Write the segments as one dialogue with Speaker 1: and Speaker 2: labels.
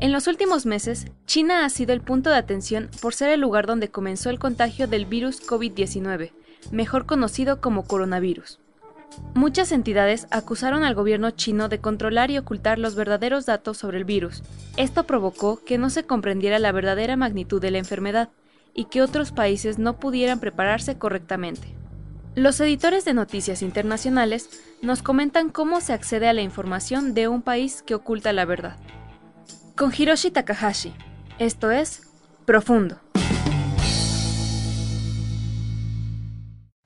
Speaker 1: En los últimos meses, China ha sido el punto de atención por ser el lugar donde comenzó el contagio del virus COVID-19, mejor conocido como coronavirus. Muchas entidades acusaron al gobierno chino de controlar y ocultar los verdaderos datos sobre el virus. Esto provocó que no se comprendiera la verdadera magnitud de la enfermedad y que otros países no pudieran prepararse correctamente. Los editores de noticias internacionales nos comentan cómo se accede a la información de un país que oculta la verdad con Hiroshi Takahashi. Esto es Profundo.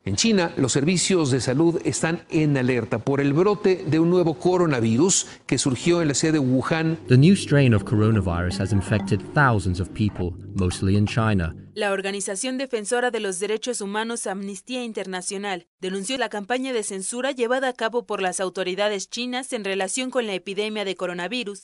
Speaker 2: En China, los servicios de salud están en alerta por el brote de un nuevo coronavirus que surgió en la sede de Wuhan.
Speaker 3: The new strain of coronavirus has infected thousands of people, mostly in China.
Speaker 4: La organización defensora de los derechos humanos Amnistía Internacional denunció la campaña de censura llevada a cabo por las autoridades chinas en relación con la epidemia de coronavirus.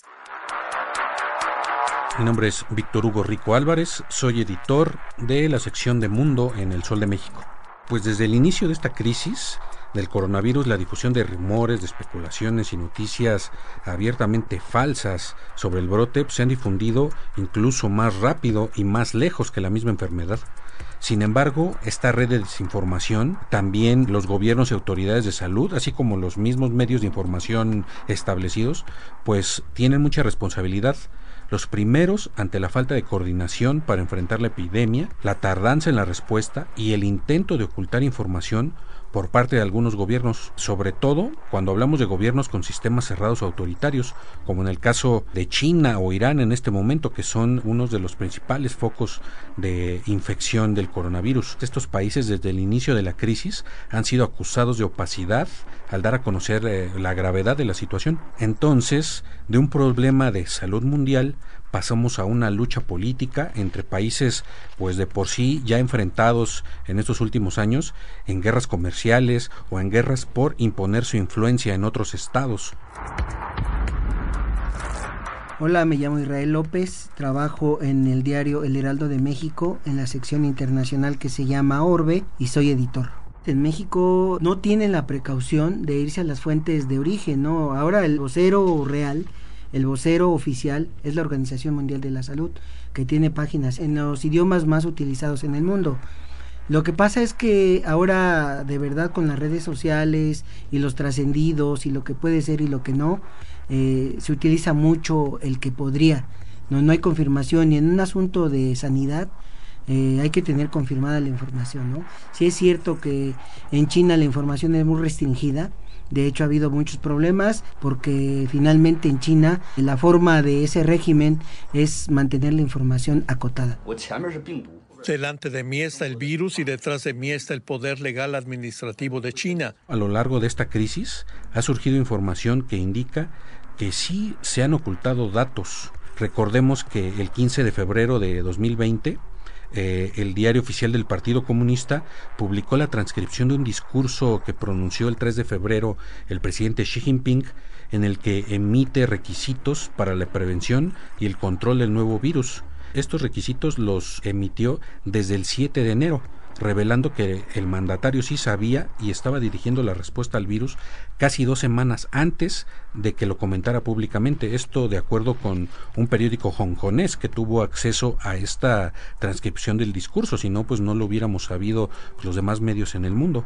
Speaker 5: Mi nombre es Víctor Hugo Rico Álvarez, soy editor de la sección de Mundo en El Sol de México. Pues desde el inicio de esta crisis del coronavirus, la difusión de rumores, de especulaciones y noticias abiertamente falsas sobre el brote pues, se han difundido incluso más rápido y más lejos que la misma enfermedad. Sin embargo, esta red de desinformación, también los gobiernos y autoridades de salud, así como los mismos medios de información establecidos, pues tienen mucha responsabilidad los primeros ante la falta de coordinación para enfrentar la epidemia, la tardanza en la respuesta y el intento de ocultar información por parte de algunos gobiernos, sobre todo cuando hablamos de gobiernos con sistemas cerrados autoritarios, como en el caso de China o Irán en este momento, que son unos de los principales focos de infección del coronavirus. Estos países desde el inicio de la crisis han sido acusados de opacidad al dar a conocer eh, la gravedad de la situación. Entonces, de un problema de salud mundial pasamos a una lucha política entre países pues de por sí ya enfrentados en estos últimos años en guerras comerciales o en guerras por imponer su influencia en otros estados.
Speaker 6: Hola, me llamo Israel López, trabajo en el diario El Heraldo de México en la sección internacional que se llama Orbe y soy editor. En México no tienen la precaución de irse a las fuentes de origen, ¿no? Ahora el vocero real el vocero oficial es la Organización Mundial de la Salud, que tiene páginas en los idiomas más utilizados en el mundo. Lo que pasa es que ahora de verdad con las redes sociales y los trascendidos y lo que puede ser y lo que no, eh, se utiliza mucho el que podría. No, no hay confirmación y en un asunto de sanidad eh, hay que tener confirmada la información. ¿no? Si es cierto que en China la información es muy restringida, de hecho, ha habido muchos problemas porque finalmente en China la forma de ese régimen es mantener la información acotada.
Speaker 7: Delante de mí está el virus y detrás de mí está el poder legal administrativo de China.
Speaker 5: A lo largo de esta crisis ha surgido información que indica que sí se han ocultado datos. Recordemos que el 15 de febrero de 2020 eh, el diario oficial del Partido Comunista publicó la transcripción de un discurso que pronunció el 3 de febrero el presidente Xi Jinping en el que emite requisitos para la prevención y el control del nuevo virus. Estos requisitos los emitió desde el 7 de enero revelando que el mandatario sí sabía y estaba dirigiendo la respuesta al virus casi dos semanas antes de que lo comentara públicamente. Esto de acuerdo con un periódico hongkonés que tuvo acceso a esta transcripción del discurso, si no, pues no lo hubiéramos sabido los demás medios en el mundo.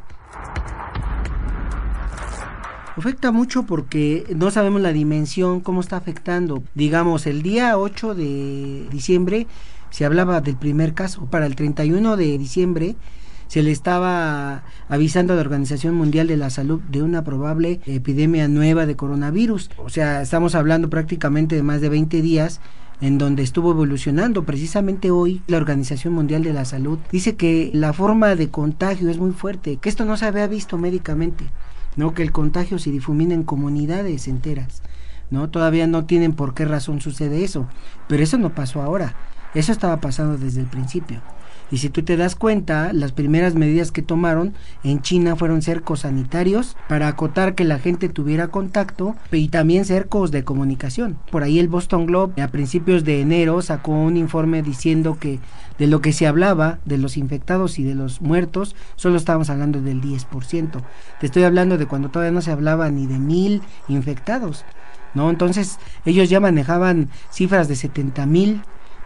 Speaker 6: Afecta mucho porque no sabemos la dimensión, cómo está afectando. Digamos, el día 8 de diciembre se hablaba del primer caso. Para el 31 de diciembre se le estaba avisando a la Organización Mundial de la Salud de una probable epidemia nueva de coronavirus. O sea, estamos hablando prácticamente de más de 20 días en donde estuvo evolucionando. Precisamente hoy la Organización Mundial de la Salud dice que la forma de contagio es muy fuerte, que esto no se había visto médicamente, ¿no? que el contagio se difumina en comunidades enteras. ¿no? Todavía no tienen por qué razón sucede eso, pero eso no pasó ahora, eso estaba pasando desde el principio. Y si tú te das cuenta, las primeras medidas que tomaron en China fueron cercos sanitarios para acotar que la gente tuviera contacto y también cercos de comunicación. Por ahí el Boston Globe a principios de enero sacó un informe diciendo que de lo que se hablaba de los infectados y de los muertos, solo estábamos hablando del 10%. Te estoy hablando de cuando todavía no se hablaba ni de mil infectados. ¿no? Entonces ellos ya manejaban cifras de 70 mil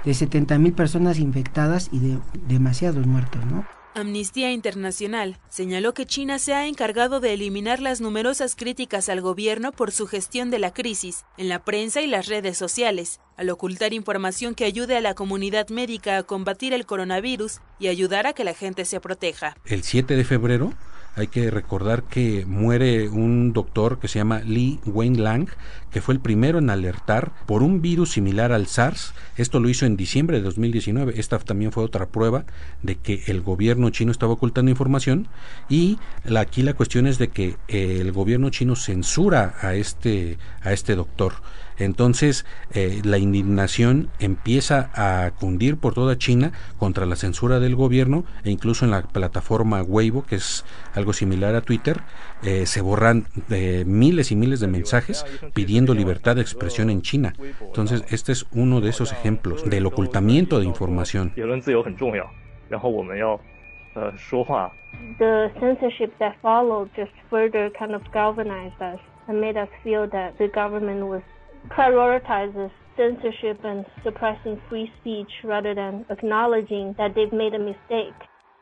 Speaker 6: de 70 mil personas infectadas y de demasiados muertos, ¿no?
Speaker 4: Amnistía Internacional señaló que China se ha encargado de eliminar las numerosas críticas al gobierno por su gestión de la crisis en la prensa y las redes sociales, al ocultar información que ayude a la comunidad médica a combatir el coronavirus y ayudar a que la gente se proteja.
Speaker 5: El 7 de febrero hay que recordar que muere un doctor que se llama Li Wenlang, que fue el primero en alertar por un virus similar al SARS. Esto lo hizo en diciembre de 2019. Esta también fue otra prueba de que el gobierno chino estaba ocultando información y aquí la cuestión es de que el gobierno chino censura a este a este doctor. Entonces, eh, la indignación empieza a cundir por toda China contra la censura del gobierno e incluso en la plataforma Weibo, que es algo similar a Twitter, eh, se borran eh, miles y miles de mensajes pidiendo libertad de expresión en China. Entonces, este es uno de esos ejemplos del ocultamiento de información.
Speaker 8: The censorship that followed just further kind of galvanized us and made us feel that the government was prioritizes censorship and suppressing free speech rather than acknowledging that they've made a mistake.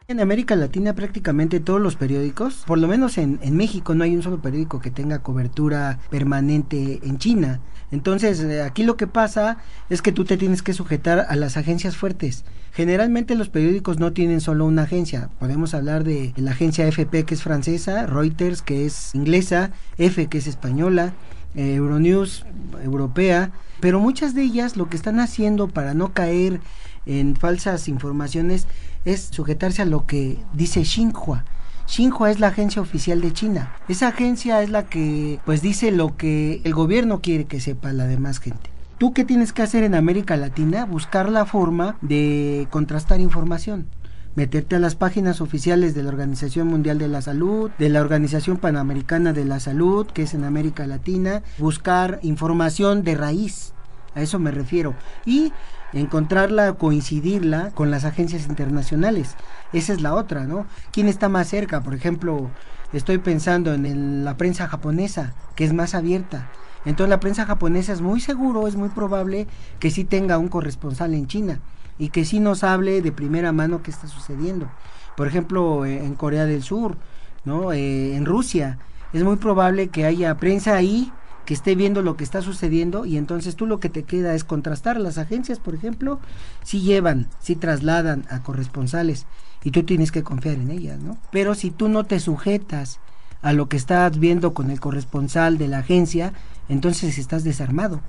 Speaker 6: En América Latina prácticamente todos los periódicos, por lo menos en, en, México no hay un solo periódico que tenga cobertura permanente en China. Entonces eh, aquí lo que pasa es que tú te tienes que sujetar a las agencias fuertes. Generalmente los periódicos no tienen solo una agencia. Podemos hablar de la agencia FP que es francesa, Reuters que es inglesa, F que es española, Euronews europea, pero muchas de ellas lo que están haciendo para no caer en falsas informaciones es sujetarse a lo que dice Xinhua. Xinhua es la agencia oficial de China. Esa agencia es la que pues dice lo que el gobierno quiere que sepa la demás gente. ¿Tú qué tienes que hacer en América Latina? Buscar la forma de contrastar información meterte a las páginas oficiales de la Organización Mundial de la Salud, de la Organización Panamericana de la Salud, que es en América Latina, buscar información de raíz, a eso me refiero, y encontrarla, coincidirla con las agencias internacionales. Esa es la otra, ¿no? ¿Quién está más cerca? Por ejemplo, estoy pensando en la prensa japonesa, que es más abierta. Entonces la prensa japonesa es muy seguro, es muy probable que sí tenga un corresponsal en China y que sí nos hable de primera mano qué está sucediendo. Por ejemplo, eh, en Corea del Sur, ¿no? Eh, en Rusia, es muy probable que haya prensa ahí que esté viendo lo que está sucediendo y entonces tú lo que te queda es contrastar. Las agencias, por ejemplo, si llevan, si trasladan a corresponsales y tú tienes que confiar en ellas, ¿no? Pero si tú no te sujetas a lo que estás viendo con el corresponsal de la agencia, entonces estás desarmado.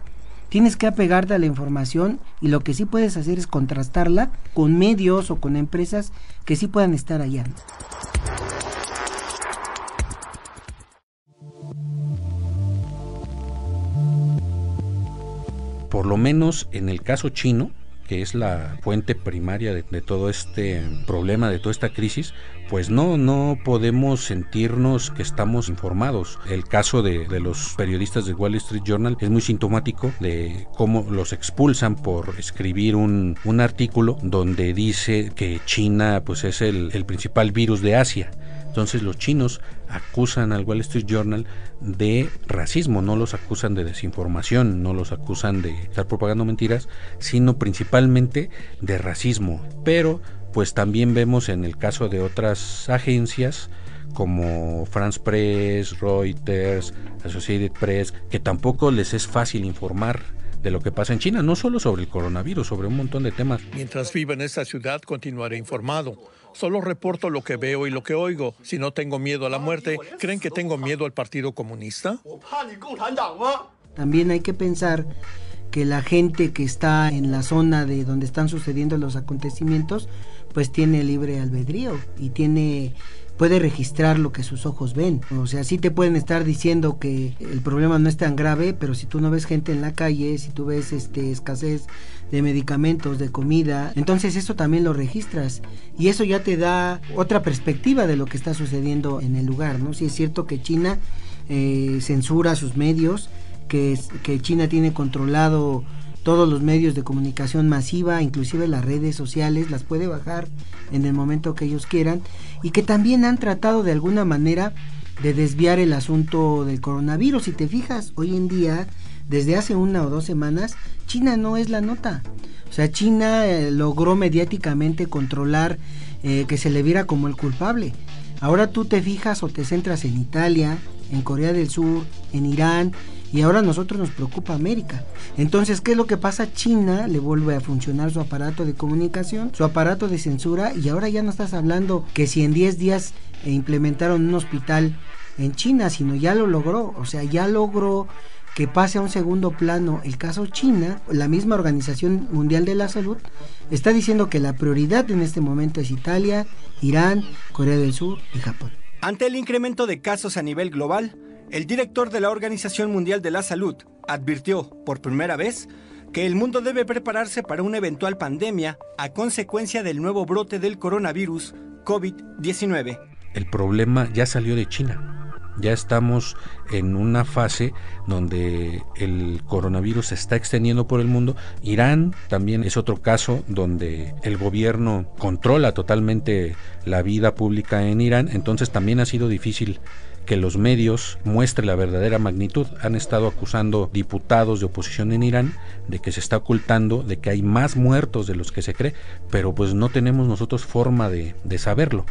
Speaker 6: Tienes que apegarte a la información y lo que sí puedes hacer es contrastarla con medios o con empresas que sí puedan estar allá.
Speaker 5: Por lo menos en el caso chino, que es la fuente primaria de, todo este problema, de toda esta crisis, pues no, no podemos sentirnos que estamos informados. El caso de, los periodistas de Wall Street Journal es muy sintomático de cómo los expulsan por escribir un, artículo donde dice que China pues es el principal virus de Asia. Entonces los chinos acusan al Wall Street Journal de racismo, no los acusan de desinformación, no los acusan de estar propagando mentiras, sino principalmente de racismo. Pero pues también vemos en el caso de otras agencias como France Press, Reuters, Associated Press, que tampoco les es fácil informar de lo que pasa en China, no solo sobre el coronavirus, sobre un montón de temas.
Speaker 7: Mientras viva en esta ciudad continuaré informado Solo reporto lo que veo y lo que oigo. Si no tengo miedo a la muerte, ¿creen que tengo miedo al Partido Comunista?
Speaker 6: También hay que pensar que la gente que está en la zona de donde están sucediendo los acontecimientos, pues tiene libre albedrío y tiene puede registrar lo que sus ojos ven. O sea, sí te pueden estar diciendo que el problema no es tan grave, pero si tú no ves gente en la calle, si tú ves este escasez de medicamentos, de comida, entonces eso también lo registras y eso ya te da otra perspectiva de lo que está sucediendo en el lugar, ¿no? Si es cierto que China eh, censura sus medios, que, que China tiene controlado todos los medios de comunicación masiva, inclusive las redes sociales, las puede bajar en el momento que ellos quieran y que también han tratado de alguna manera de desviar el asunto del coronavirus. Si te fijas, hoy en día, desde hace una o dos semanas, China no es la nota. O sea, China eh, logró mediáticamente controlar eh, que se le viera como el culpable. Ahora tú te fijas o te centras en Italia, en Corea del Sur, en Irán, y ahora a nosotros nos preocupa América. Entonces, ¿qué es lo que pasa? China le vuelve a funcionar su aparato de comunicación, su aparato de censura y ahora ya no estás hablando que si en 10 días eh, implementaron un hospital en China, sino ya lo logró, o sea, ya logró que pase a un segundo plano el caso China, la misma Organización Mundial de la Salud está diciendo que la prioridad en este momento es Italia, Irán, Corea del Sur y Japón.
Speaker 9: Ante el incremento de casos a nivel global, el director de la Organización Mundial de la Salud advirtió, por primera vez, que el mundo debe prepararse para una eventual pandemia a consecuencia del nuevo brote del coronavirus COVID-19.
Speaker 5: El problema ya salió de China. Ya estamos en una fase donde el coronavirus se está extendiendo por el mundo. Irán también es otro caso donde el gobierno controla totalmente la vida pública en Irán. Entonces también ha sido difícil que los medios muestren la verdadera magnitud. Han estado acusando diputados de oposición en Irán de que se está ocultando, de que hay más muertos de los que se cree, pero pues no tenemos nosotros forma de, de saberlo.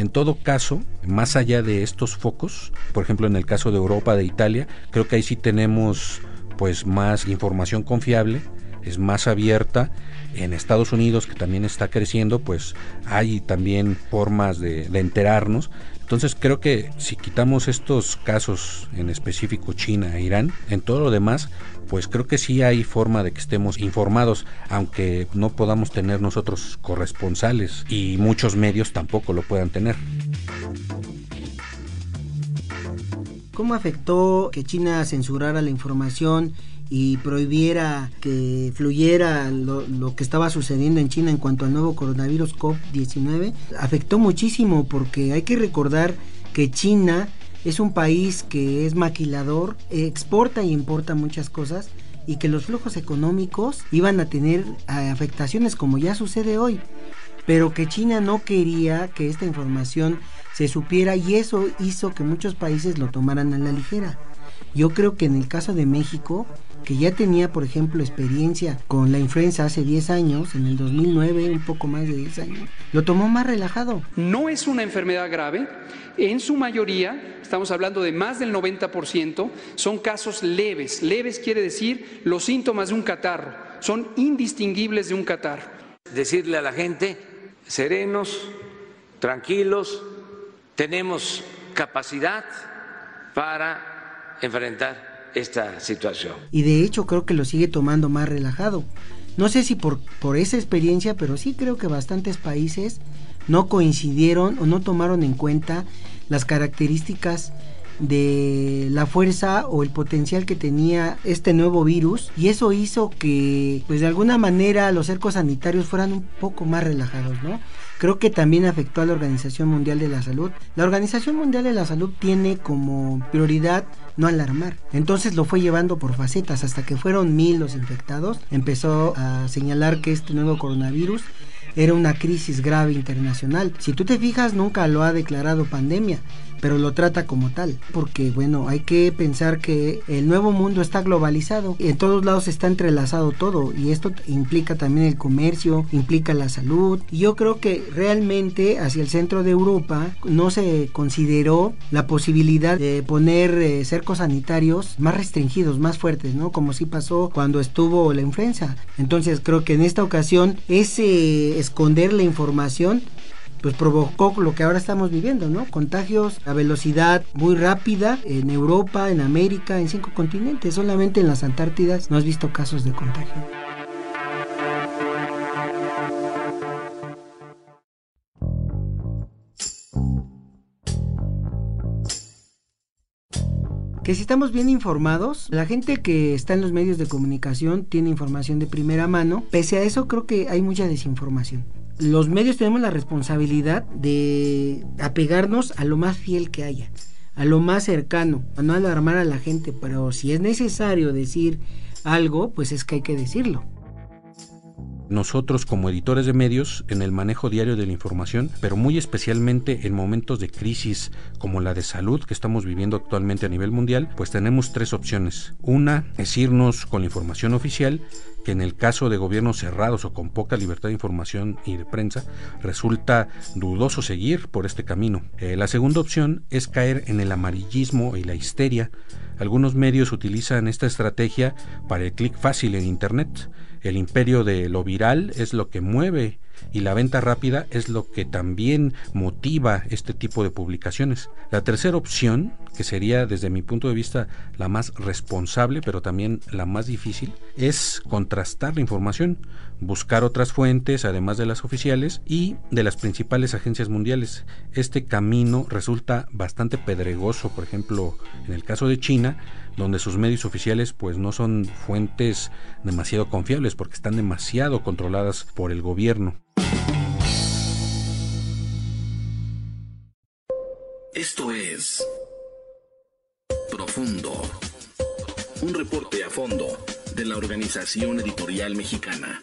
Speaker 5: En todo caso, más allá de estos focos, por ejemplo en el caso de Europa, de Italia, creo que ahí sí tenemos pues más información confiable, es más abierta. En Estados Unidos, que también está creciendo, pues hay también formas de, de enterarnos. Entonces creo que si quitamos estos casos, en específico China e Irán, en todo lo demás, pues creo que sí hay forma de que estemos informados, aunque no podamos tener nosotros corresponsales y muchos medios tampoco lo puedan tener.
Speaker 6: ¿Cómo afectó que China censurara la información y prohibiera que fluyera lo, que estaba sucediendo en China en cuanto al nuevo coronavirus COVID-19, afectó muchísimo porque hay que recordar que China es un país que es maquilador, exporta y importa muchas cosas y que los flujos económicos iban a tener eh, afectaciones como ya sucede hoy, pero que China no quería que esta información se supiera y eso hizo que muchos países lo tomaran a la ligera. Yo creo que en el caso de México, que ya tenía, por ejemplo, experiencia con la influenza hace 10 años, en el 2009, un poco más de 10 años, lo tomó más relajado.
Speaker 10: No es una enfermedad grave, en su mayoría, estamos hablando de más del 90%, son casos leves. Leves quiere decir los síntomas de un catarro, son indistinguibles de un catarro.
Speaker 11: Decirle a la gente, serenos, tranquilos, tenemos capacidad para enfrentar esta situación.
Speaker 6: Y de hecho creo que lo sigue tomando más relajado. No sé si por, por esa experiencia, pero sí creo que bastantes países no coincidieron o no tomaron en cuenta las características de la fuerza o el potencial que tenía este nuevo virus y eso hizo que pues de alguna manera los cercos sanitarios fueran un poco más relajados, ¿no? Creo que también afectó a la Organización Mundial de la Salud. La Organización Mundial de la Salud tiene como prioridad no alarmar. Entonces lo fue llevando por facetas hasta que fueron mil los infectados. Empezó a señalar que este nuevo coronavirus era una crisis grave internacional. Si tú te fijas, nunca lo ha declarado pandemia pero lo trata como tal, porque bueno, hay que pensar que el nuevo mundo está globalizado, en todos lados está entrelazado todo y esto implica también el comercio, implica la salud. Y yo creo que realmente hacia el centro de Europa no se consideró la posibilidad de poner eh, cercos sanitarios más restringidos, más fuertes, ¿no? Como sí pasó cuando estuvo la influenza. Entonces creo que en esta ocasión ese esconder la información pues provocó lo que ahora estamos viviendo, ¿no? Contagios a velocidad muy rápida en Europa, en América, en cinco continentes. Solamente en las Antártidas no has visto casos de contagio. que si estamos bien informados, la gente que está en los medios de comunicación tiene información de primera mano, pese a eso creo que hay mucha desinformación. Los medios tenemos la responsabilidad de apegarnos a lo más fiel que haya, a lo más cercano, a no alarmar a la gente, pero si es necesario decir algo, pues es que hay que decirlo
Speaker 5: nosotros como editores de medios en el manejo diario de la información, pero muy especialmente en momentos de crisis como la de salud que estamos viviendo actualmente a nivel mundial, pues tenemos tres opciones. Una es irnos con la información oficial, que en el caso de gobiernos cerrados o con poca libertad de información y de prensa, resulta dudoso seguir por este camino. Eh, la segunda opción es caer en el amarillismo y la histeria. Algunos medios utilizan esta estrategia para el clic fácil en Internet el imperio de lo viral es lo que mueve y la venta rápida es lo que también motiva este tipo de publicaciones. La tercera opción, que sería desde mi punto de vista la más responsable, pero también la más difícil, es contrastar la información, buscar otras fuentes, además de las oficiales y de las principales agencias mundiales. Este camino resulta bastante pedregoso, por ejemplo, en el caso de China, donde sus medios oficiales pues no son fuentes demasiado confiables porque están demasiado controladas por el gobierno.
Speaker 12: Esto es Profundo, un reporte a fondo de la Organización Editorial Mexicana.